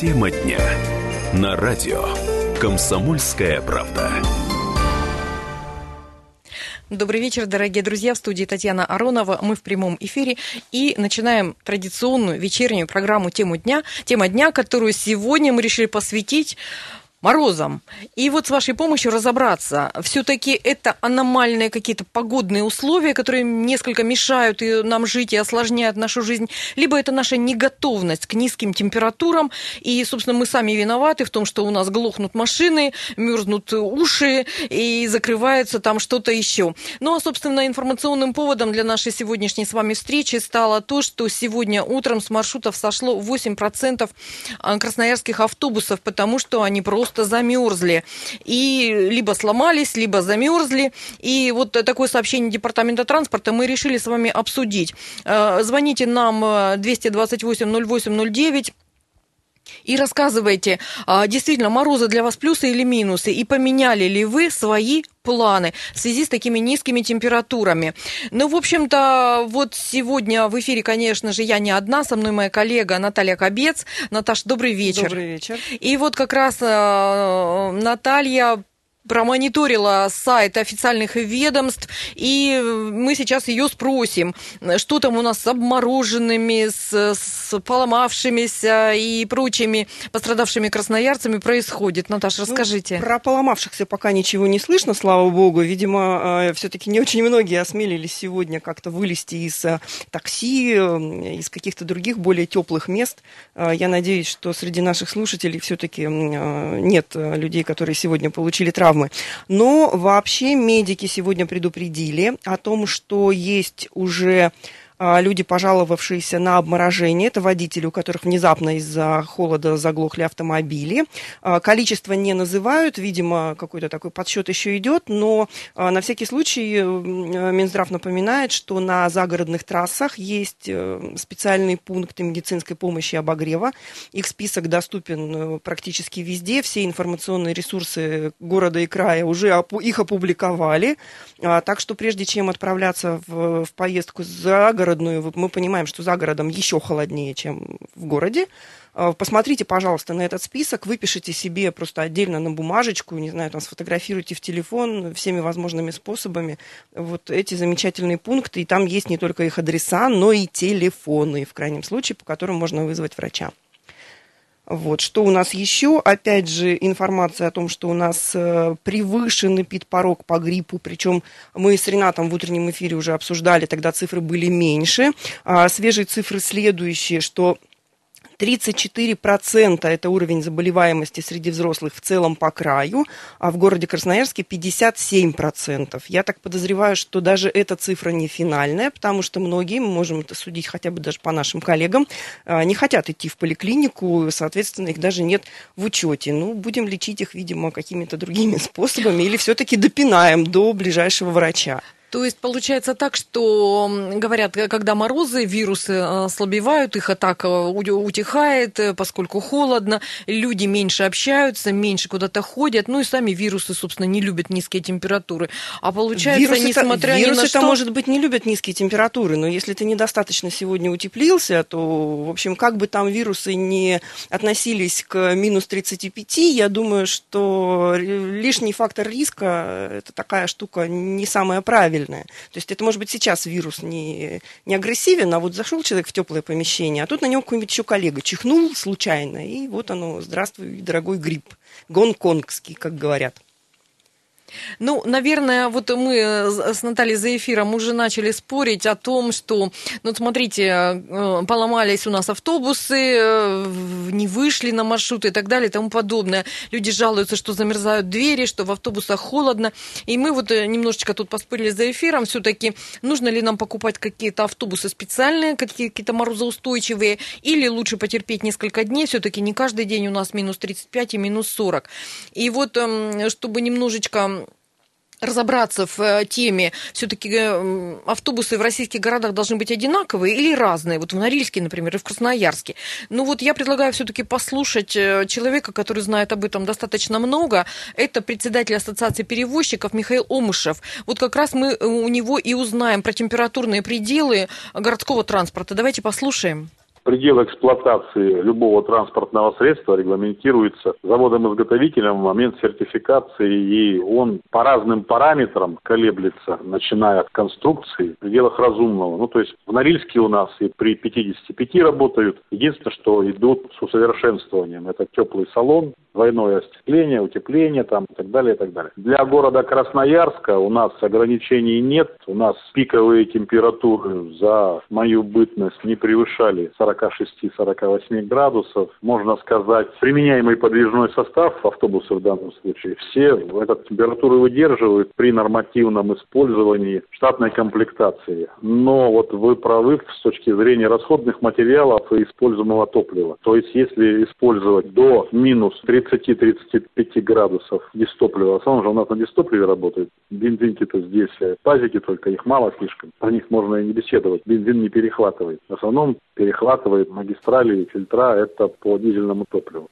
Тема дня. На радио «Комсомольская правда». Добрый вечер, дорогие друзья. В студии Татьяна Аронова. Мы в прямом эфире и начинаем традиционную вечернюю программу «Тему дня». Тема дня, которую сегодня мы решили посвятить морозом. И вот с вашей помощью разобраться, все-таки это аномальные какие-то погодные условия, которые несколько мешают и нам жить и осложняют нашу жизнь, либо это наша неготовность к низким температурам, и, собственно, мы сами виноваты в том, что у нас глохнут машины, мерзнут уши и закрывается там что-то еще. Ну, а, собственно, информационным поводом для нашей сегодняшней с вами встречи стало то, что сегодня утром с маршрутов сошло 8% красноярских автобусов, потому что они просто просто замерзли. И либо сломались, либо замерзли. И вот такое сообщение Департамента транспорта мы решили с вами обсудить. Э, звоните нам 228-08-09 и рассказывайте, а, действительно, морозы для вас плюсы или минусы, и поменяли ли вы свои планы в связи с такими низкими температурами. Ну, в общем-то, вот сегодня в эфире, конечно же, я не одна, со мной моя коллега Наталья Кобец. Наташа, добрый вечер. Добрый вечер. И вот как раз э, Наталья промониторила сайт официальных ведомств, и мы сейчас ее спросим, что там у нас с обмороженными, с, с поломавшимися и прочими пострадавшими красноярцами происходит. Наташа, ну, расскажите. Ну, про поломавшихся пока ничего не слышно, слава богу. Видимо, э, все-таки не очень многие осмелились сегодня как-то вылезти из э, такси, из каких-то других более теплых мест. Я надеюсь, что среди наших слушателей все-таки нет людей, которые сегодня получили травму травмы. Но вообще медики сегодня предупредили о том, что есть уже люди, пожаловавшиеся на обморожение. Это водители, у которых внезапно из-за холода заглохли автомобили. А, количество не называют, видимо, какой-то такой подсчет еще идет, но а, на всякий случай Минздрав напоминает, что на загородных трассах есть э, специальные пункты медицинской помощи и обогрева. Их список доступен э, практически везде. Все информационные ресурсы города и края уже их опубликовали. Так что прежде чем отправляться в, в поездку за город, загородную, мы понимаем, что за городом еще холоднее, чем в городе. А, посмотрите, пожалуйста, на этот список, выпишите себе просто отдельно на бумажечку, не знаю, там сфотографируйте в телефон всеми возможными способами вот эти замечательные пункты. И там есть не только их адреса, но и телефоны, в крайнем случае, по которым можно вызвать врача. Вот. Что у нас еще? Опять же, информация о том, что у нас э, превышен эпид-порог по гриппу, причем мы с Ренатом в утреннем эфире уже обсуждали, тогда цифры были меньше. А свежие цифры следующие, что 34% это уровень заболеваемости среди взрослых в целом по краю, а в городе Красноярске 57%. Я так подозреваю, что даже эта цифра не финальная, потому что многие, мы можем это судить хотя бы даже по нашим коллегам, а, не хотят идти в поликлинику, соответственно, их даже нет в учете. Ну, будем лечить их, видимо, какими-то другими способами или все-таки допинаем до ближайшего врача. То есть получается так, что говорят, когда морозы, вирусы э, ослабевают, их атака утихает, э, поскольку холодно, люди меньше общаются, меньше куда-то ходят, ну и сами вирусы, собственно, не любят низкие температуры. А получается, вирусы несмотря вирусы ни на что... может быть, не любят низкие температуры, но если ты недостаточно сегодня утеплился, то, в общем, как бы там вирусы не относились к минус 35, я думаю, что лишний фактор риска – это такая штука не самая правильная правильное. То есть это может быть сейчас вирус не, не агрессивен, а вот зашел человек в теплое помещение, а тут на него какой-нибудь еще коллега чихнул случайно, и вот оно, здравствуй, дорогой грипп, гонконгский, как говорят. Ну, наверное, вот мы с Натальей за эфиром уже начали спорить о том, что, ну, смотрите, э, поломались у нас автобусы, э, не вышли на маршруты и так далее и тому подобное. Люди жалуются, что замерзают двери, что в автобусах холодно. И мы вот э, немножечко тут поспорили за эфиром, все-таки нужно ли нам покупать какие-то автобусы специальные, какие-то морозоустойчивые, или лучше потерпеть несколько дней, все-таки не каждый день у нас минус 35 и минус 40. И вот, эм, чтобы немножечко разобраться в э, теме, все-таки э, автобусы в российских городах должны быть одинаковые или разные? Вот в Норильске, например, и в Красноярске. Ну вот я предлагаю все-таки послушать э, человека, который знает об этом достаточно много. Это председатель Ассоциации перевозчиков Михаил Омышев. Вот как раз мы у него и узнаем про температурные пределы городского транспорта. Давайте послушаем. Предел эксплуатации любого транспортного средства регламентируется заводом-изготовителем в момент сертификации, и он по разным параметрам колеблется, начиная от конструкции в пределах разумного. Ну, то есть в Норильске у нас и при 55 работают. Единственное, что идут с усовершенствованием. Это теплый салон, двойное остекление, утепление там и так далее, и так далее. Для города Красноярска у нас ограничений нет. У нас пиковые температуры за мою бытность не превышали 46-48 градусов. Можно сказать, применяемый подвижной состав автобуса в данном случае, все эту температуру выдерживают при нормативном использовании штатной комплектации. Но вот вы правы с точки зрения расходных материалов и используемого топлива. То есть если использовать до минус 30-35 градусов дистоплива, в основном же у нас на дистопливе работает, бензинки-то здесь, э, пазики только, их мало слишком, про них можно и не беседовать, бензин не перехватывает. В основном перехватывает магистрали и фильтра, это по дизельному топливу.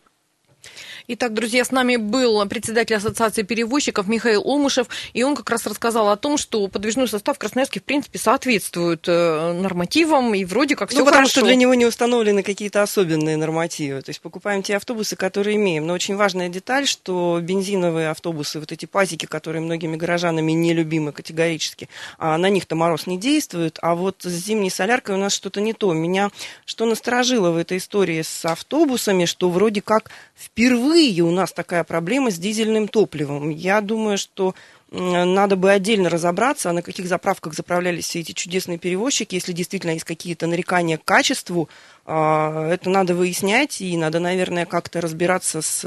Итак, друзья, с нами был председатель Ассоциации перевозчиков Михаил Омышев, и он как раз рассказал о том, что подвижной состав в Красноярске, в принципе, соответствует э, нормативам, и вроде как все ну, потому хорошо. что для него не установлены какие-то особенные нормативы. То есть покупаем те автобусы, которые имеем. Но очень важная деталь, что бензиновые автобусы, вот эти пазики, которые многими горожанами нелюбимы категорически, а на них-то мороз не действует, а вот с зимней соляркой у нас что-то не то. Меня что насторожило в этой истории с автобусами, что вроде как впервые впервые у нас такая проблема с дизельным топливом. Я думаю, что надо бы отдельно разобраться, на каких заправках заправлялись все эти чудесные перевозчики, если действительно есть какие-то нарекания к качеству, а, это надо выяснять, и надо, наверное, как-то разбираться с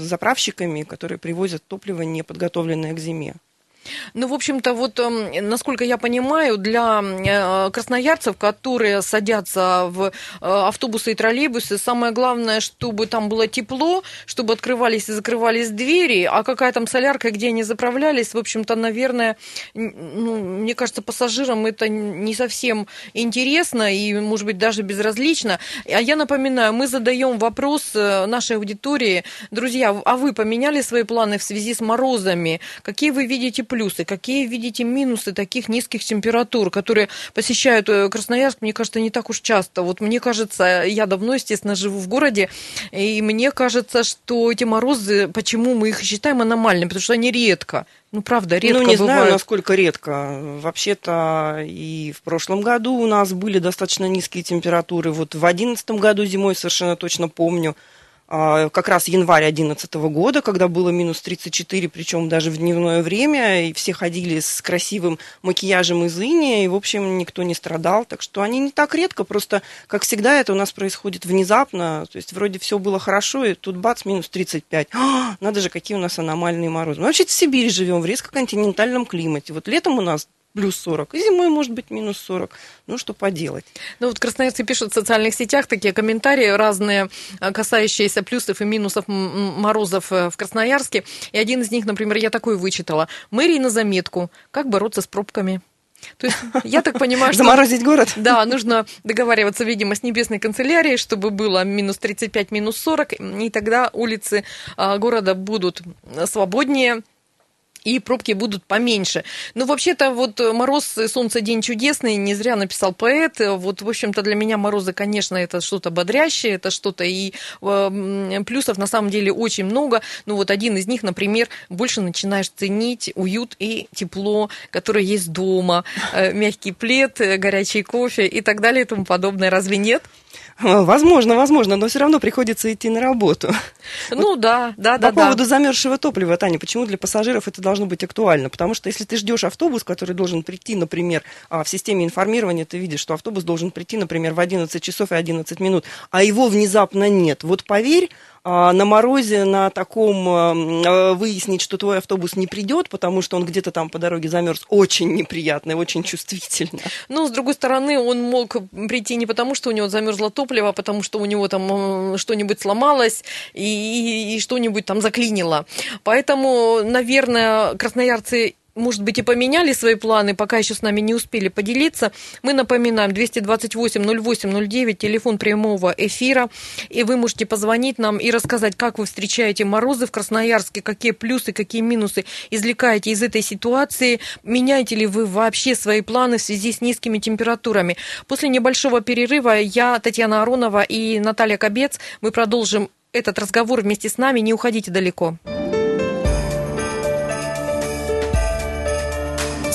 заправщиками, которые привозят топливо, не подготовленное к зиме. Ну, в общем-то, вот, эм, насколько я понимаю, для э, красноярцев, которые садятся в э, автобусы и троллейбусы, самое главное, чтобы там было тепло, чтобы открывались и закрывались двери, а какая там солярка, где они заправлялись, в общем-то, наверное, ну, мне кажется, пассажирам это не совсем интересно и, может быть, даже безразлично. А я напоминаю, мы задаем вопрос э, нашей аудитории. Друзья, а вы поменяли свои планы в связи с морозами? Какие вы видите плюсы, какие видите минусы таких низких температур, которые посещают э, Красноярск, мне кажется, не так уж часто. Вот мне кажется, я давно, естественно, живу в городе, и мне кажется, что эти морозы, почему мы их считаем аномальными, потому что они редко. Ну, правда, редко Ну, не бывают. знаю, насколько редко. Вообще-то и в прошлом году у нас были достаточно низкие температуры. Вот в 2011 году зимой совершенно точно помню, как раз январь 2011 года, когда было минус 34, причем даже в дневное время, и все ходили с красивым макияжем из иния, и, в общем, никто не страдал. Так что они не так редко, просто, как всегда, это у нас происходит внезапно. То есть вроде все было хорошо, и тут бац, минус 35. А, надо же, какие у нас аномальные морозы. Мы вообще в Сибири живем, в резко-континентальном климате. Вот летом у нас плюс 40, и зимой может быть минус 40. Ну, что поделать. Ну, вот красноярцы пишут в социальных сетях такие комментарии разные, а, касающиеся плюсов и минусов морозов э, в Красноярске. И один из них, например, я такой вычитала. Мэрии на заметку. Как бороться с пробками? То есть, я так понимаю, что... Заморозить город? Да, нужно договариваться, видимо, с небесной канцелярией, чтобы было минус 35, минус 40, и тогда улицы а, города будут свободнее, и пробки будут поменьше. Ну, вообще-то, вот мороз и солнце день чудесный, не зря написал поэт. Вот, в общем-то, для меня морозы, конечно, это что-то бодрящее, это что-то и э, плюсов на самом деле очень много. Ну, вот один из них, например, больше начинаешь ценить уют и тепло, которое есть дома, э, мягкий плед, э, горячий кофе и так далее и тому подобное. Разве нет? Возможно, возможно, но все равно приходится идти на работу. Ну вот да, да, да. По поводу да. замерзшего топлива, Таня, почему для пассажиров это должно быть актуально? Потому что если ты ждешь автобус, который должен прийти, например, а, в системе информирования, ты видишь, что автобус должен прийти, например, в 11 часов и 11 минут, а его внезапно нет. Вот поверь, а, на морозе на таком а, выяснить, что твой автобус не придет, потому что он где-то там по дороге замерз, очень неприятно и очень чувствительно. Ну, с другой стороны, он мог прийти не потому, что у него замерзло топливо, а потому что у него там что-нибудь сломалось и, и, и что-нибудь там заклинило. Поэтому, наверное, красноярцы может быть, и поменяли свои планы, пока еще с нами не успели поделиться. Мы напоминаем 228-08-09, телефон прямого эфира, и вы можете позвонить нам и рассказать, как вы встречаете морозы в Красноярске, какие плюсы, какие минусы извлекаете из этой ситуации, меняете ли вы вообще свои планы в связи с низкими температурами. После небольшого перерыва я, Татьяна Аронова и Наталья Кобец, мы продолжим этот разговор вместе с нами, не уходите далеко.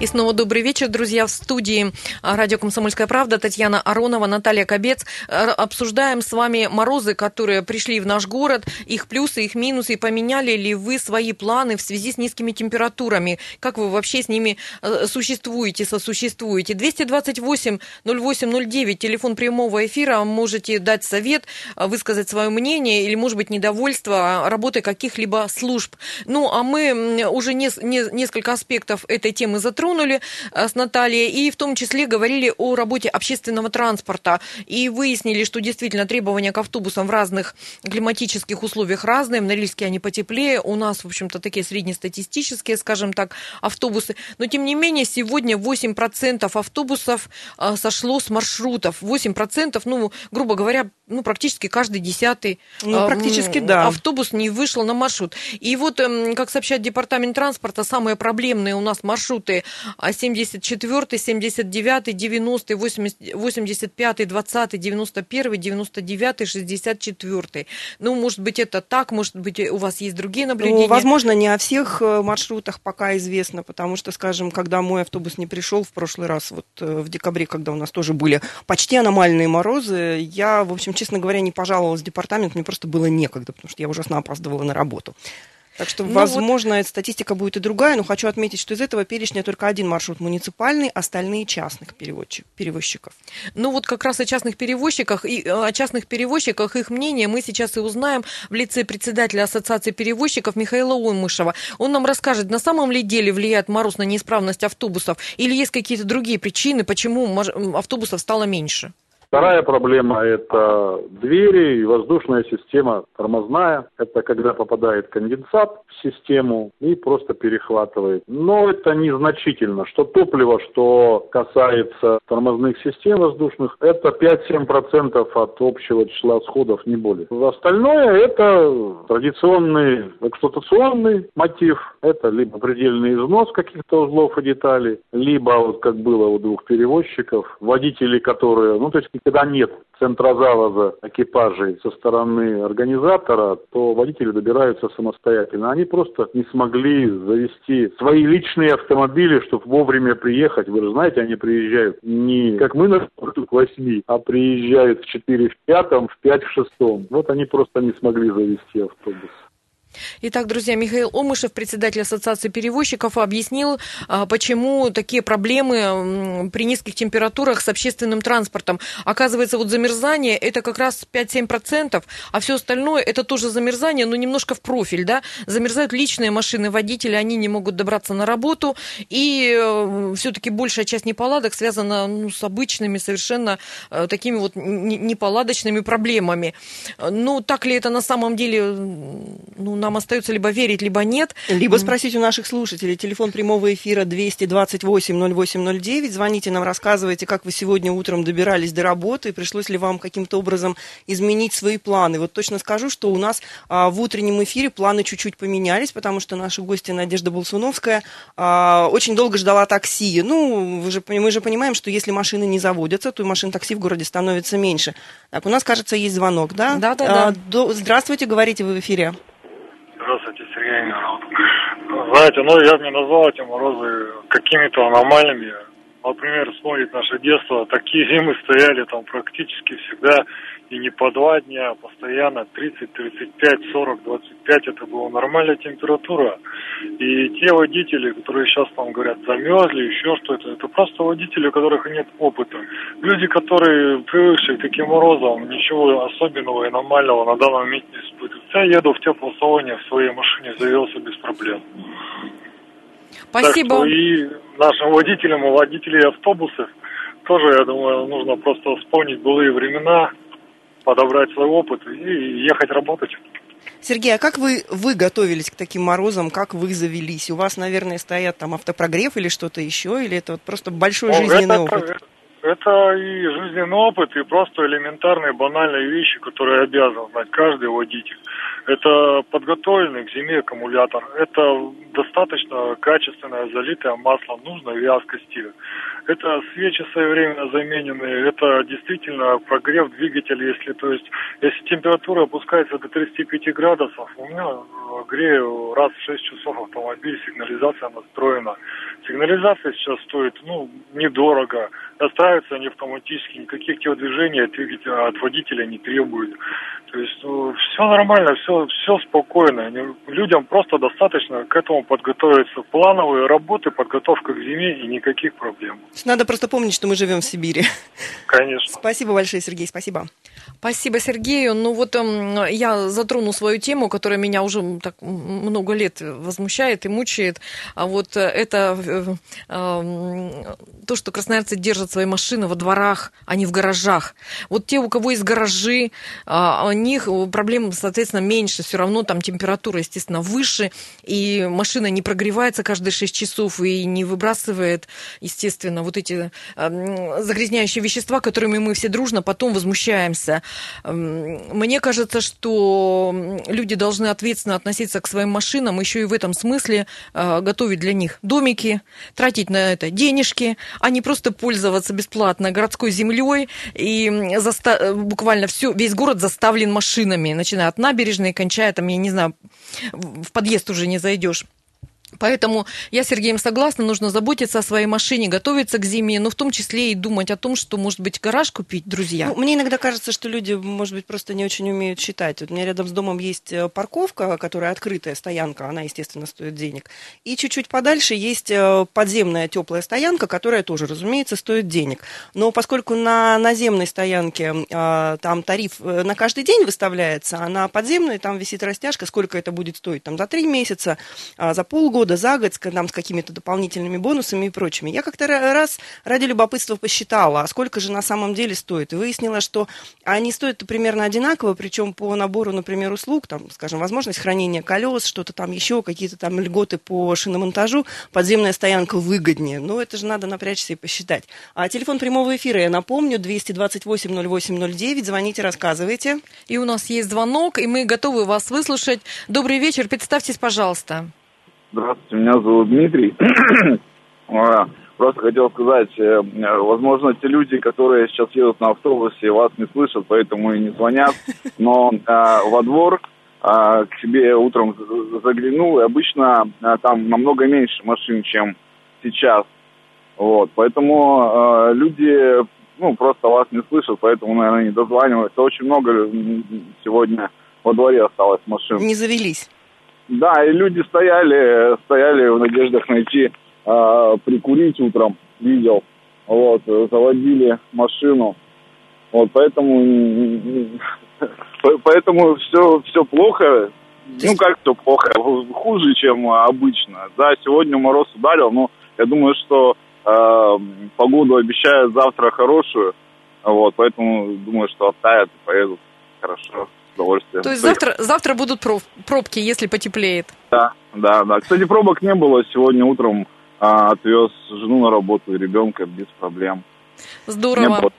И снова добрый вечер, друзья, в студии а, радио «Комсомольская правда» Татьяна Аронова, Наталья Кобец. Э, обсуждаем с вами морозы, которые пришли в наш город, их плюсы, их минусы, и поменяли ли вы свои планы в связи с низкими температурами? Как вы вообще с ними э, существуете, сосуществуете? 228-08-09, телефон прямого эфира, можете дать совет, э, высказать свое мнение или, может быть, недовольство работой каких-либо служб. Ну, а мы уже не, не, несколько аспектов этой темы затронули затронули э, с Натальей, и в том числе говорили о работе общественного транспорта. И выяснили, что действительно требования к автобусам в разных климатических условиях разные. В Норильске они потеплее. У нас, в общем-то, такие среднестатистические, скажем так, автобусы. Но, тем не менее, сегодня 8% автобусов э, сошло с маршрутов. 8%, ну, грубо говоря, ну, практически каждый десятый ну, практически, да. автобус не вышел на маршрут. И вот, эм, как сообщает Департамент транспорта, самые проблемные у нас маршруты 74, 79, 90, 85, 20, 91, 99, 64. Ну, может быть, это так, может быть, у вас есть другие ну, наблюдения? Ну, возможно, не о всех э, маршрутах пока известно, потому что, скажем, когда мой автобус не пришел в прошлый раз, вот э, в декабре, когда у нас тоже были почти аномальные морозы, я, в общем, честно говоря, не пожаловалась в департамент, мне просто было некогда, потому что я ужасно опаздывала на работу. Так что, ну возможно, вот... статистика будет и другая, но хочу отметить, что из этого перечня только один маршрут муниципальный, остальные частных перевозчиков. Ну вот как раз о частных перевозчиках и э, о частных перевозчиках их мнение мы сейчас и узнаем в лице председателя Ассоциации перевозчиков Михаила Оймышева. Он нам расскажет, на самом ли деле влияет мороз на неисправность автобусов или есть какие-то другие причины, почему автобусов стало меньше. Вторая проблема – это двери и воздушная система тормозная. Это когда попадает конденсат в систему и просто перехватывает. Но это незначительно. Что топливо, что касается тормозных систем воздушных, это 5-7% от общего числа сходов, не более. Остальное – это традиционный эксплуатационный мотив. Это либо предельный износ каких-то узлов и деталей, либо, вот как было у двух перевозчиков, водители, которые, ну, то есть когда нет центра завоза экипажей со стороны организатора, то водители добираются самостоятельно. Они просто не смогли завести свои личные автомобили, чтобы вовремя приехать. Вы же знаете, они приезжают не как мы на к 8, а приезжают в 4 в 5, в 5 в 6. Вот они просто не смогли завести автобус. Итак, друзья, Михаил Омышев, председатель Ассоциации перевозчиков, объяснил, а, почему такие проблемы при низких температурах с общественным транспортом. Оказывается, вот замерзание – это как раз 5-7%, а все остальное – это тоже замерзание, но немножко в профиль, да. Замерзают личные машины, водители, они не могут добраться на работу, и э, все-таки большая часть неполадок связана ну, с обычными совершенно э, такими вот неполадочными проблемами. Ну, так ли это на самом деле, ну, нам остается либо верить, либо нет. Либо спросить у наших слушателей. Телефон прямого эфира 228-08-09. Звоните нам, рассказывайте, как вы сегодня утром добирались до работы, пришлось ли вам каким-то образом изменить свои планы. Вот точно скажу, что у нас а, в утреннем эфире планы чуть-чуть поменялись, потому что наша гостья Надежда Болсуновская а, очень долго ждала такси. Ну, вы же, мы же понимаем, что если машины не заводятся, то и машин такси в городе становится меньше. Так, у нас, кажется, есть звонок, да? Да, да, да. А, до... Здравствуйте, говорите вы в эфире. Здравствуйте, Сергей Мирот. Знаете, ну я бы не назвал эти морозы какими-то аномальными. Например, вспомнить наше детство, такие зимы стояли там практически всегда и не по два дня, а постоянно 30, 35, 40, 25, это была нормальная температура. И те водители, которые сейчас там говорят, замерзли, еще что-то, это просто водители, у которых нет опыта. Люди, которые привыкшие к таким морозам, ничего особенного и нормального на данный момент не испытывают. Я еду в теплом салоне в своей машине, завелся без проблем. Спасибо. Так что и нашим водителям, и водителей автобусов тоже, я думаю, нужно просто вспомнить былые времена, подобрать свой опыт и ехать работать. Сергей, а как вы, вы готовились к таким морозам, как вы завелись? У вас, наверное, стоят там автопрогрев или что-то еще, или это вот просто большой ну, жизненный это, опыт? Это и жизненный опыт, и просто элементарные банальные вещи, которые обязан знать каждый водитель. Это подготовленный к зиме аккумулятор. Это достаточно качественное залитое маслом нужной вязкости. Это свечи своевременно замененные. Это действительно прогрев двигателя. Если, то есть, если температура опускается до 35 градусов, у меня грею раз в 6 часов автомобиль, сигнализация настроена. Сигнализация сейчас стоит, ну, недорого. Настраиваются они автоматически, никаких телодвижений от, двигателя, от водителя не требуют. То есть ну, все нормально, все, все спокойно. Людям просто достаточно к этому подготовиться. Плановые работы, подготовка к зиме и никаких проблем. Надо просто помнить, что мы живем в Сибири. Конечно. Спасибо большое, Сергей, спасибо. Спасибо Сергею. Ну вот эм, я затрону свою тему, которая меня уже так много лет возмущает и мучает. А вот э, это э, эм, то, что красноярцы держат свои машины во дворах, а не в гаражах. Вот те, у кого есть гаражи, а, у них проблем, соответственно, меньше. Все равно там температура, естественно, выше, и машина не прогревается каждые 6 часов и не выбрасывает, естественно, вот эти эм, загрязняющие вещества, которыми мы все дружно потом возмущаемся. Мне кажется, что люди должны ответственно относиться к своим машинам, еще и в этом смысле э, готовить для них домики, тратить на это денежки, а не просто пользоваться бесплатно городской землей и заста- буквально все, весь город заставлен машинами, начиная от набережной, кончая там, я не знаю, в подъезд уже не зайдешь. Поэтому я с Сергеем согласна, нужно заботиться о своей машине, готовиться к зиме, но в том числе и думать о том, что, может быть, гараж купить, друзья. Ну, мне иногда кажется, что люди, может быть, просто не очень умеют считать. Вот у меня рядом с домом есть э, парковка, которая открытая стоянка, она, естественно, стоит денег. И чуть-чуть подальше есть э, подземная теплая стоянка, которая тоже, разумеется, стоит денег. Но поскольку на наземной стоянке э, там тариф на каждый день выставляется, а на подземной там висит растяжка, сколько это будет стоить, там за три месяца, а за полгода, года за год, там, с какими-то дополнительными бонусами и прочими. Я как-то раз ради любопытства посчитала, а сколько же на самом деле стоит. И выяснила, что они стоят примерно одинаково, причем по набору, например, услуг, там, скажем, возможность хранения колес, что-то там еще, какие-то там льготы по шиномонтажу, подземная стоянка выгоднее. Но это же надо напрячься и посчитать. А телефон прямого эфира, я напомню, 228-08-09. Звоните, рассказывайте. И у нас есть звонок, и мы готовы вас выслушать. Добрый вечер, представьтесь, пожалуйста. Здравствуйте, меня зовут Дмитрий. А, просто хотел сказать, э, возможно, те люди, которые сейчас едут на автобусе, вас не слышат, поэтому и не звонят. Но а, во двор а, к себе утром заглянул, и обычно а, там намного меньше машин, чем сейчас. Вот, поэтому а, люди, ну, просто вас не слышат, поэтому, наверное, не дозваниваются. Очень много сегодня во дворе осталось машин. Не завелись. Да, и люди стояли, стояли в надеждах найти, э, прикурить утром, видел. Вот, заводили машину. Вот, поэтому, поэтому все, все плохо. Ну, как все плохо? Хуже, чем обычно. Да, сегодня мороз ударил, но я думаю, что э, погоду обещают завтра хорошую. Вот, поэтому думаю, что оттают и поедут хорошо удовольствием. То есть завтра, завтра будут пробки, если потеплеет? Да, да, да. Кстати, пробок не было. Сегодня утром а, отвез жену на работу и ребенка без проблем. Здорово.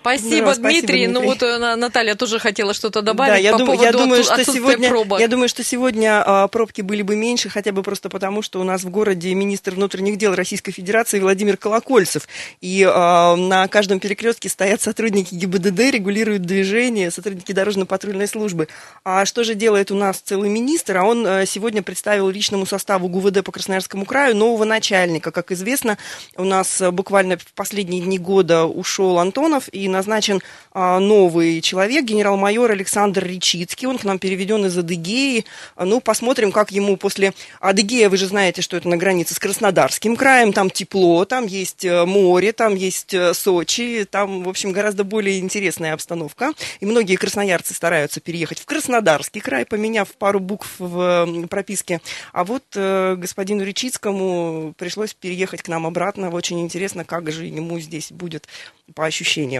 Спасибо, Здорово, Дмитрий. Спасибо, Дмитрий. Ну вот э, Наталья тоже хотела что-то добавить да, я по дум, поводу я думаю, что сегодня, пробок. Я думаю, что сегодня а, пробки были бы меньше, хотя бы просто потому, что у нас в городе министр внутренних дел Российской Федерации Владимир Колокольцев. И а, на каждом перекрестке стоят сотрудники ГИБДД, регулируют движение, сотрудники дорожно-патрульной службы. А что же делает у нас целый министр? А он а, сегодня представил личному составу ГУВД по Красноярскому краю нового начальника. Как известно, у нас буквально в последние дни года ушел Антонов и назначен а, новый человек, генерал-майор Александр Речицкий. Он к нам переведен из Адыгеи. Ну, посмотрим, как ему после Адыгея, вы же знаете, что это на границе с Краснодарским краем. Там тепло, там есть э, море, там есть э, Сочи. Там, в общем, гораздо более интересная обстановка. И многие красноярцы стараются переехать в Краснодарский край, поменяв пару букв в прописке. А вот э, господину Речицкому пришлось переехать к нам обратно. Очень интересно, как же ему здесь будет по ощущениям.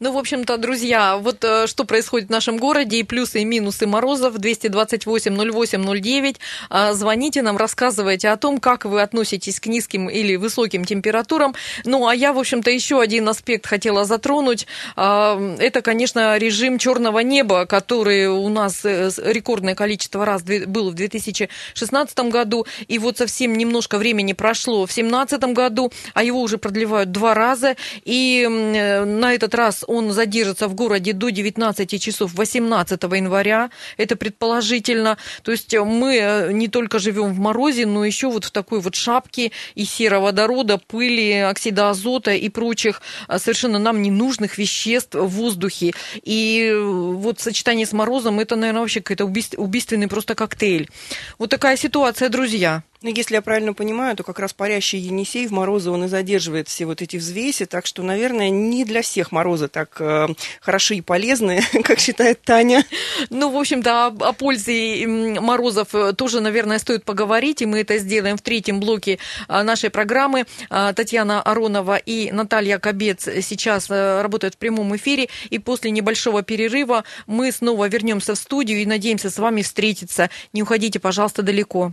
Ну, в общем-то, друзья, вот э, что происходит в нашем городе, и плюсы, и минусы морозов, 228-08-09. А, звоните нам, рассказывайте о том, как вы относитесь к низким или высоким температурам. Ну, а я, в общем-то, еще один аспект хотела затронуть. А, это, конечно, режим черного неба, который у нас э, рекордное количество раз был в 2016 году, и вот совсем немножко времени прошло в 2017 году, а его уже продлевают два раза, и э, на этот раз он задержится в городе до 19 часов 18 января, это предположительно. То есть мы э, не только живем в морозе, но еще вот в такой вот шапке и сероводорода, пыли, оксида азота и прочих э, совершенно нам ненужных веществ в воздухе. И э, вот сочетание с морозом, это, наверное, вообще какой-то убийственный просто коктейль. Вот такая ситуация, друзья. Ну, если я правильно понимаю, то как раз парящий Енисей в морозы он и задерживает все вот эти взвеси, так что, наверное, не для всех морозы так э, хороши и полезны, как считает Таня. Ну, в общем-то, о, о пользе морозов э, тоже, наверное, стоит поговорить, и мы это сделаем в третьем блоке э, нашей программы. Э, Татьяна Аронова и Наталья Кобец сейчас работают в прямом эфире, и после небольшого перерыва мы снова вернемся в студию и надеемся с вами встретиться. Не уходите, пожалуйста, далеко.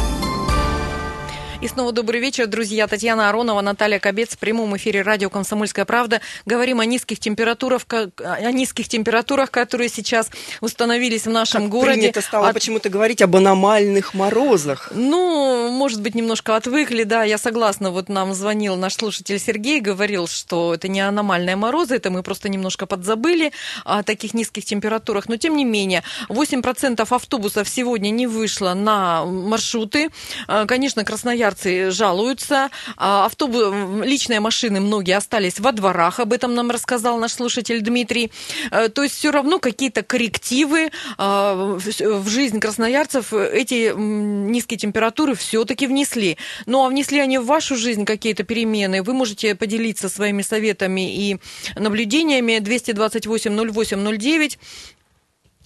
И снова добрый вечер, друзья. Татьяна Аронова, Наталья Кобец в прямом эфире радио «Комсомольская правда». Говорим о низких температурах, о низких температурах, которые сейчас установились в нашем как городе. Это стало от... почему-то говорить об аномальных морозах. Ну, может быть, немножко отвыкли, да, я согласна. Вот нам звонил наш слушатель Сергей, говорил, что это не аномальные морозы, это мы просто немножко подзабыли о таких низких температурах. Но, тем не менее, 8% автобусов сегодня не вышло на маршруты. А, конечно, Краснояр швейцарцы жалуются. А автобус, личные машины многие остались во дворах, об этом нам рассказал наш слушатель Дмитрий. Э, то есть все равно какие-то коррективы а, в жизнь красноярцев эти низкие температуры все-таки внесли. Ну а внесли они в вашу жизнь какие-то перемены? Вы можете поделиться своими советами и наблюдениями 228 08 09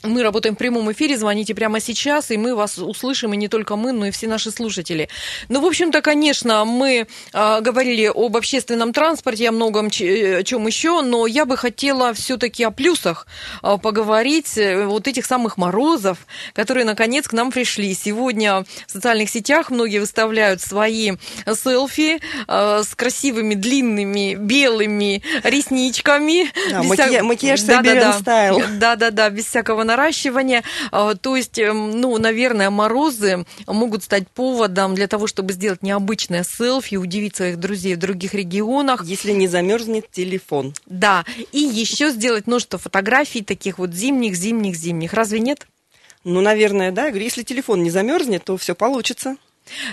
мы работаем в прямом эфире, звоните прямо сейчас, и мы вас услышим, и не только мы, но и все наши слушатели. Ну, в общем-то, конечно, мы э, говорили об общественном транспорте, о многом ч- чем еще, но я бы хотела все-таки о плюсах э, поговорить, э, вот этих самых морозов, которые, наконец, к нам пришли. Сегодня в социальных сетях многие выставляют свои селфи э, с красивыми, длинными, белыми ресничками. Да, вся... макияж да, да, да. стайл. Да-да-да, без всякого наращивания. А, то есть, эм, ну, наверное, морозы могут стать поводом для того, чтобы сделать необычное селфи, удивить своих друзей в других регионах. Если не замерзнет телефон. Да, и еще сделать множество фотографий таких вот зимних, зимних, зимних. Разве нет? Ну, наверное, да. Я говорю, если телефон не замерзнет, то все получится.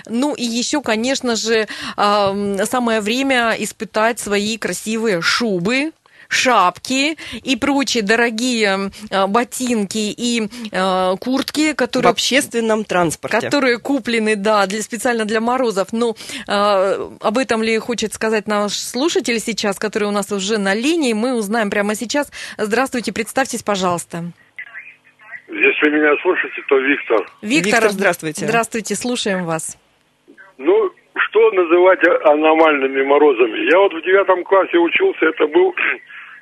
Ну и еще, конечно же, самое время испытать свои красивые шубы, шапки и прочие дорогие э, ботинки и э, куртки, которые... В общественном транспорте. Которые куплены, да, для, специально для морозов. Но э, об этом ли хочет сказать наш слушатель сейчас, который у нас уже на линии, мы узнаем прямо сейчас. Здравствуйте, представьтесь, пожалуйста. Если меня слушаете, то Виктор. Виктор, Виктор здравствуйте. Здравствуйте, слушаем вас. Ну, что называть аномальными морозами? Я вот в девятом классе учился, это был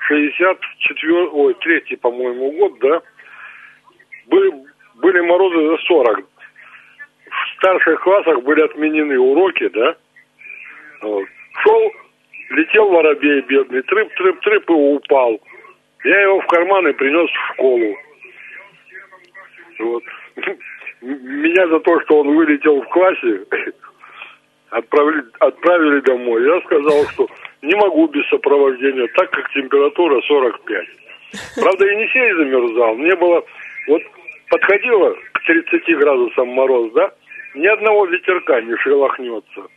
64, ой, третий, по-моему, год, да, были, были морозы за 40. В старших классах были отменены уроки, да. Вот. Шел, летел воробей бедный, трып-трып-трып и упал. Я его в карман и принес в школу. Вот. Меня за то, что он вылетел в классе, отправили, отправили домой. Я сказал, что не могу без сопровождения, так как температура 45. Правда, Енисей замерзал. Не было... Вот подходило к 30 градусам мороз, да? Ни одного ветерка не шелохнется.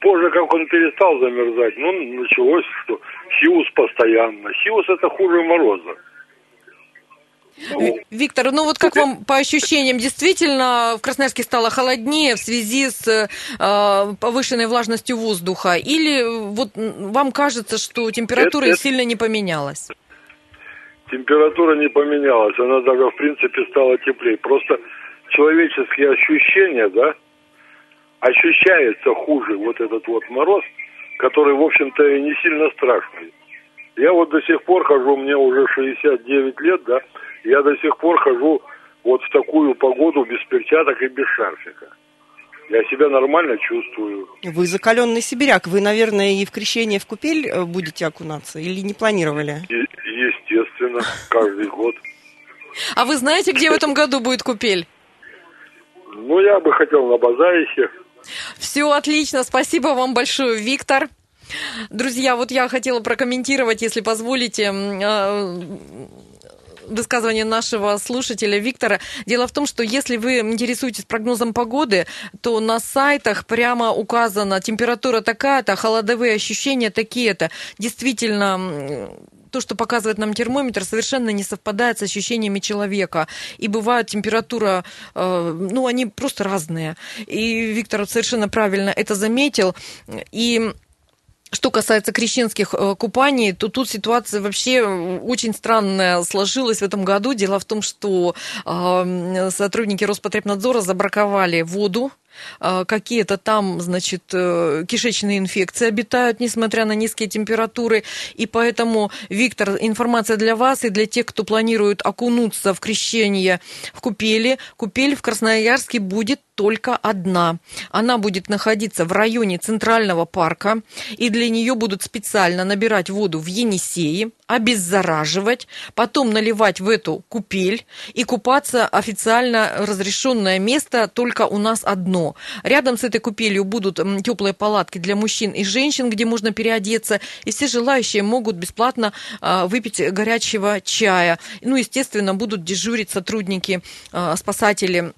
Позже, как он перестал замерзать, ну, началось, что Сиус постоянно. Сиус это хуже мороза. Ну, Виктор, ну вот как вам по ощущениям, действительно в Красноярске стало холоднее в связи с э, повышенной влажностью воздуха? Или вот вам кажется, что температура это, сильно не поменялась? Температура не поменялась, она даже в принципе стала теплее. Просто человеческие ощущения, да, ощущается хуже вот этот вот мороз, который, в общем-то, и не сильно страшный. Я вот до сих пор хожу, мне уже 69 лет, да, я до сих пор хожу вот в такую погоду без перчаток и без шарфика. Я себя нормально чувствую. Вы закаленный сибиряк. Вы, наверное, и в крещение в купель э, будете окунаться или не планировали? И, естественно, каждый год. А вы знаете, где в этом году будет купель? Ну, я бы хотел на Базарисе. Все отлично. Спасибо вам большое, Виктор. Друзья, вот я хотела прокомментировать, если позволите, э, высказывание нашего слушателя Виктора. Дело в том, что если вы интересуетесь прогнозом погоды, то на сайтах прямо указана температура такая-то, холодовые ощущения такие-то. Действительно, то, что показывает нам термометр, совершенно не совпадает с ощущениями человека. И бывает температура, э, ну, они просто разные. И Виктор совершенно правильно это заметил. И что касается крещенских э, купаний, то тут ситуация вообще очень странная сложилась в этом году. Дело в том, что сотрудники Роспотребнадзора забраковали воду а, какие-то там, значит, э, кишечные инфекции обитают, несмотря на низкие температуры. И поэтому, Виктор, информация для вас и для тех, кто планирует окунуться в крещение в купели. Купель в Красноярске будет только одна. Она будет находиться в районе Центрального парка, и для нее будут специально набирать воду в Енисеи, обеззараживать, потом наливать в эту купель и купаться официально разрешенное место только у нас одно. Рядом с этой купелью будут теплые палатки для мужчин и женщин, где можно переодеться, и все желающие могут бесплатно а, выпить горячего чая. Ну, естественно, будут дежурить сотрудники, а, спасатели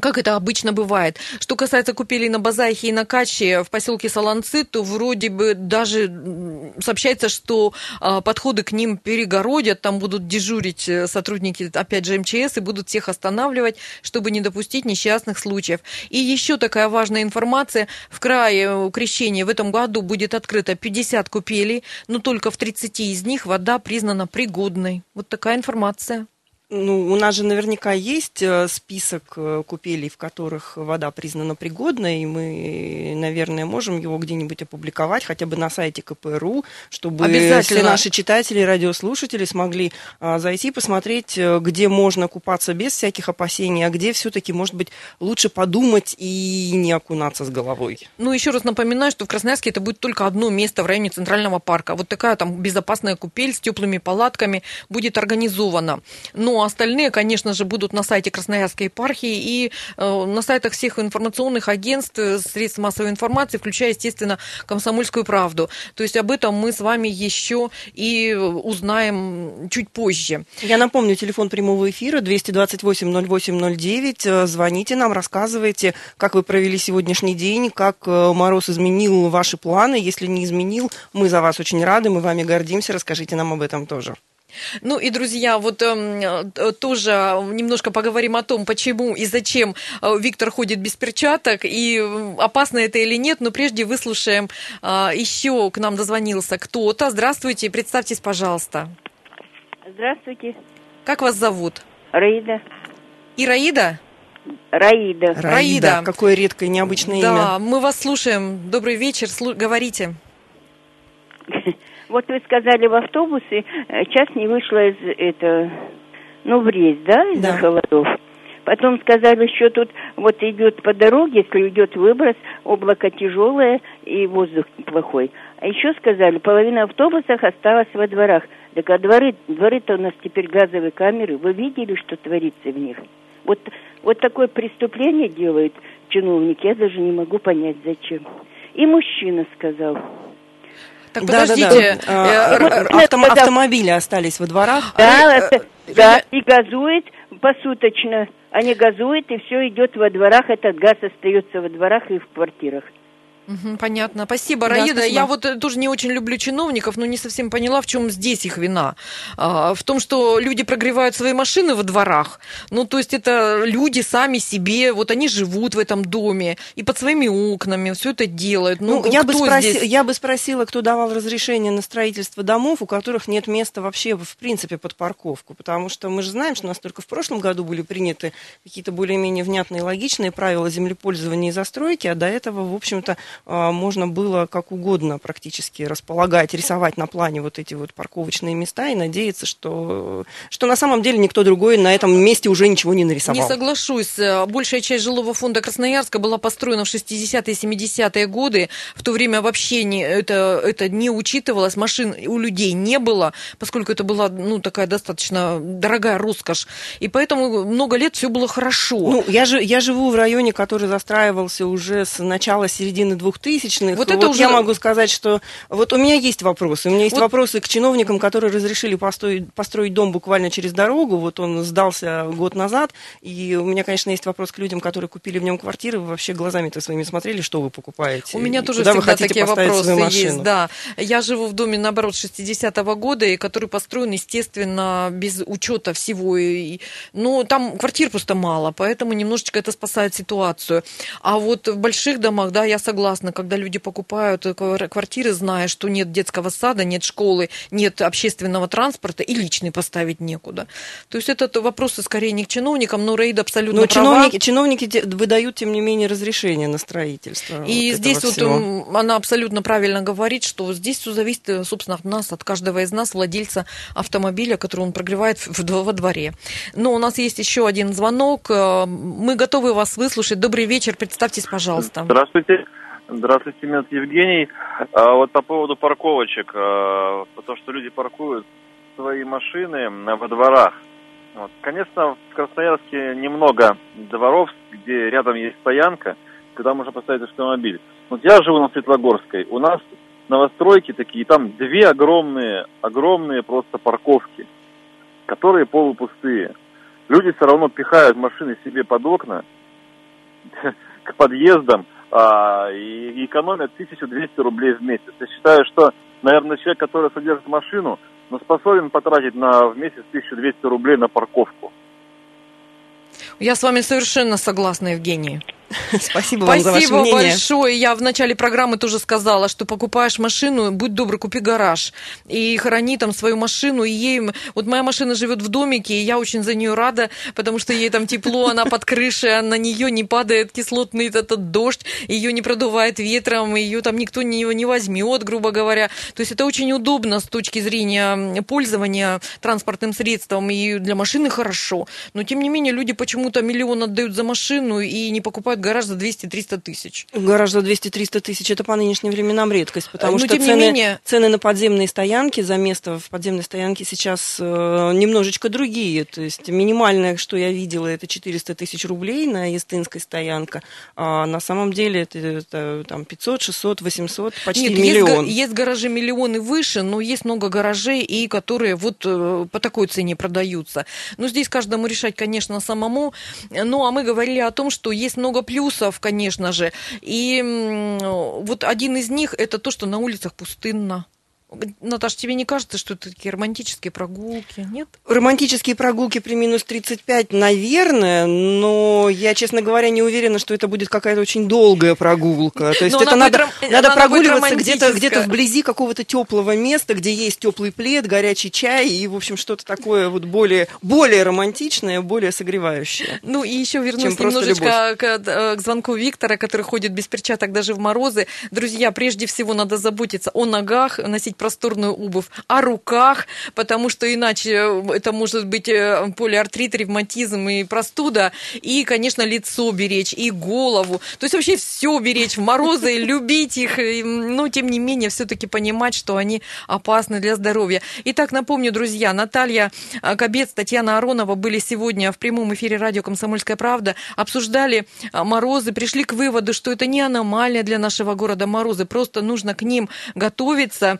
как это обычно бывает. Что касается купелей на Базахе и на Каче в поселке Солонцы, то вроде бы даже сообщается, что а, подходы к ним перегородят, там будут дежурить э, сотрудники, опять же, МЧС, и будут всех останавливать, чтобы не допустить несчастных случаев. И еще такая важная информация. В крае э, крещения в этом году будет открыто 50 купелей, но только в 30 из них вода признана пригодной. Вот такая информация. Ну, у нас же наверняка есть э, список э, купелей, в которых вода признана пригодной, и мы, наверное, можем его где-нибудь опубликовать, хотя бы на сайте КПРУ, чтобы все наши читатели и радиослушатели смогли а, зайти, посмотреть, э, где можно купаться без всяких опасений, а где все-таки, может быть, лучше подумать и не окунаться с головой. Ну, еще раз напоминаю, что в Красноярске это будет только одно место в районе Центрального парка. Вот такая там безопасная купель с теплыми палатками будет организована. Но ну, остальные, конечно же, будут на сайте Красноярской епархии и э, на сайтах всех информационных агентств, э, средств массовой информации, включая, естественно, «Комсомольскую правду». То есть об этом мы с вами еще и узнаем чуть позже. Я напомню, телефон прямого эфира 228-08-09. Э, звоните нам, рассказывайте, как вы провели сегодняшний день, как Мороз изменил ваши планы. Если не изменил, мы за вас очень рады, мы вами гордимся. Расскажите нам об этом тоже. Ну и, друзья, вот э, тоже немножко поговорим о том, почему и зачем э, Виктор ходит без перчаток, и опасно это или нет, но прежде выслушаем э, еще к нам дозвонился кто-то. Здравствуйте, представьтесь, пожалуйста. Здравствуйте. Как вас зовут? Раида. Ираида? Раида. Раида. Раида. Какое редкое необычное да, имя. Да, мы вас слушаем. Добрый вечер, слу- говорите. Вот вы сказали в автобусе, э, час не вышла из это, ну, в рейс, да, из-за да. холодов. Потом сказали, что тут вот идет по дороге, если идет выброс, облако тяжелое и воздух плохой. А еще сказали, половина автобусов осталась во дворах. Так а дворы, дворы-то у нас теперь газовые камеры. Вы видели, что творится в них? Вот, вот такое преступление делают чиновники, я даже не могу понять, зачем. И мужчина сказал, так подождите, да, да, да. Э, Авто, автомобили остались во дворах? Да, это, да, и газует посуточно. Они газуют, и все идет во дворах, этот газ остается во дворах и в квартирах. Угу, понятно. Спасибо, Раида. Да, спасибо. Я вот э, тоже не очень люблю чиновников, но не совсем поняла, в чем здесь их вина. А, в том, что люди прогревают свои машины во дворах. Ну, то есть это люди сами себе, вот они живут в этом доме и под своими окнами все это делают. Ну, ну я, бы спроси, здесь... я бы спросила, кто давал разрешение на строительство домов, у которых нет места вообще, в принципе, под парковку. Потому что мы же знаем, что у нас только в прошлом году были приняты какие-то более-менее внятные логичные правила землепользования и застройки, а до этого, в общем-то, можно было как угодно практически располагать, рисовать на плане вот эти вот парковочные места и надеяться, что, что на самом деле никто другой на этом месте уже ничего не нарисовал. Не соглашусь. Большая часть жилого фонда Красноярска была построена в 60-е и 70-е годы. В то время вообще не, это, это не учитывалось. Машин у людей не было, поскольку это была ну, такая достаточно дорогая роскошь. И поэтому много лет все было хорошо. Ну, я, же, я живу в районе, который застраивался уже с начала середины 2000-х. Вот, это вот уже... я могу сказать, что вот у меня есть вопросы. У меня есть вот... вопросы к чиновникам, которые разрешили построить, построить дом буквально через дорогу. Вот он сдался год назад. И у меня, конечно, есть вопрос к людям, которые купили в нем квартиры. Вы вообще глазами-то своими смотрели, что вы покупаете? У меня тоже всегда такие вопросы есть. Да. Я живу в доме, наоборот, 60-го года, и который построен, естественно, без учета всего. И, ну, там квартир просто мало, поэтому немножечко это спасает ситуацию. А вот в больших домах, да, я согласна согласна, когда люди покупают квартиры, зная, что нет детского сада, нет школы, нет общественного транспорта и личный поставить некуда. То есть это вопросы скорее не к чиновникам, но Рейд абсолютно но права. Чиновники, чиновники выдают, тем не менее, разрешение на строительство. И вот здесь вот она абсолютно правильно говорит, что здесь все зависит, собственно, от нас, от каждого из нас, владельца автомобиля, который он прогревает во дворе. Но у нас есть еще один звонок. Мы готовы вас выслушать. Добрый вечер. Представьтесь, пожалуйста. Здравствуйте. Здравствуйте, меня Евгений. А, вот по поводу парковочек, а, то, что люди паркуют свои машины во дворах. Вот. Конечно, в Красноярске немного дворов, где рядом есть стоянка, куда можно поставить автомобиль. Вот я живу на Светлогорской. У нас новостройки такие, там две огромные, огромные просто парковки, которые полупустые. Люди все равно пихают машины себе под окна, к подъездам, а, и экономят 1200 рублей в месяц. Я считаю, что, наверное, человек, который содержит машину, но способен потратить на, в месяц 1200 рублей на парковку. Я с вами совершенно согласна, Евгений. Спасибо вам за ваше мнение. Спасибо большое. Я в начале программы тоже сказала, что покупаешь машину, будь добр, купи гараж. И храни там свою машину. И ей... Вот моя машина живет в домике, и я очень за нее рада, потому что ей там тепло, она под крышей, а на нее не падает кислотный этот дождь, ее не продувает ветром, ее там никто не, не возьмет, грубо говоря. То есть это очень удобно с точки зрения пользования транспортным средством, и для машины хорошо. Но тем не менее люди почему-то миллион отдают за машину и не покупают покупают гараж за 200-300 тысяч. Гараж за 200-300 тысяч это по нынешним временам редкость, потому Но, что цены, менее... цены на подземные стоянки за место в подземной стоянке сейчас э, немножечко другие. То есть минимальное, что я видела, это 400 тысяч рублей на Естинской стоянке, а на самом деле это, это там 500, 600, 800, почти Нет, миллион. Есть, есть гаражи миллионы выше, но есть много гаражей, и которые вот э, по такой цене продаются. Но здесь каждому решать, конечно, самому. Ну, а мы говорили о том, что есть много плюсов, конечно же. И вот один из них это то, что на улицах пустынно. Наташа, тебе не кажется, что это такие романтические прогулки, нет? Романтические прогулки при минус 35, наверное, но я, честно говоря, не уверена, что это будет какая-то очень долгая прогулка. То есть но это надо, ром... надо прогуливаться где-то где вблизи какого-то теплого места, где есть теплый плед, горячий чай и, в общем, что-то такое вот более, более романтичное, более согревающее. Ну и еще вернусь немножечко к, э, к звонку Виктора, который ходит без перчаток даже в морозы. Друзья, прежде всего надо заботиться о ногах, носить просторную обувь, о руках, потому что иначе это может быть э, полиартрит, ревматизм и простуда, и, конечно, лицо беречь, и голову. То есть вообще все беречь в морозы, любить их, но тем не менее все-таки понимать, что они опасны для здоровья. Итак, напомню, друзья, Наталья э, Кобец, Татьяна Аронова были сегодня в прямом эфире радио «Комсомольская правда», обсуждали э, морозы, пришли к выводу, что это не аномалия для нашего города морозы, просто нужно к ним готовиться,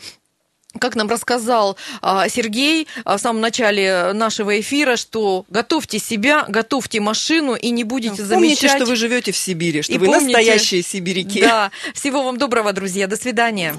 как нам рассказал а, Сергей а, в самом начале нашего эфира, что готовьте себя, готовьте машину и не будете Помните, замечать... что вы живете в Сибири, что И вы помните- настоящие сибиряки. Да. Всего вам доброго, друзья. До свидания.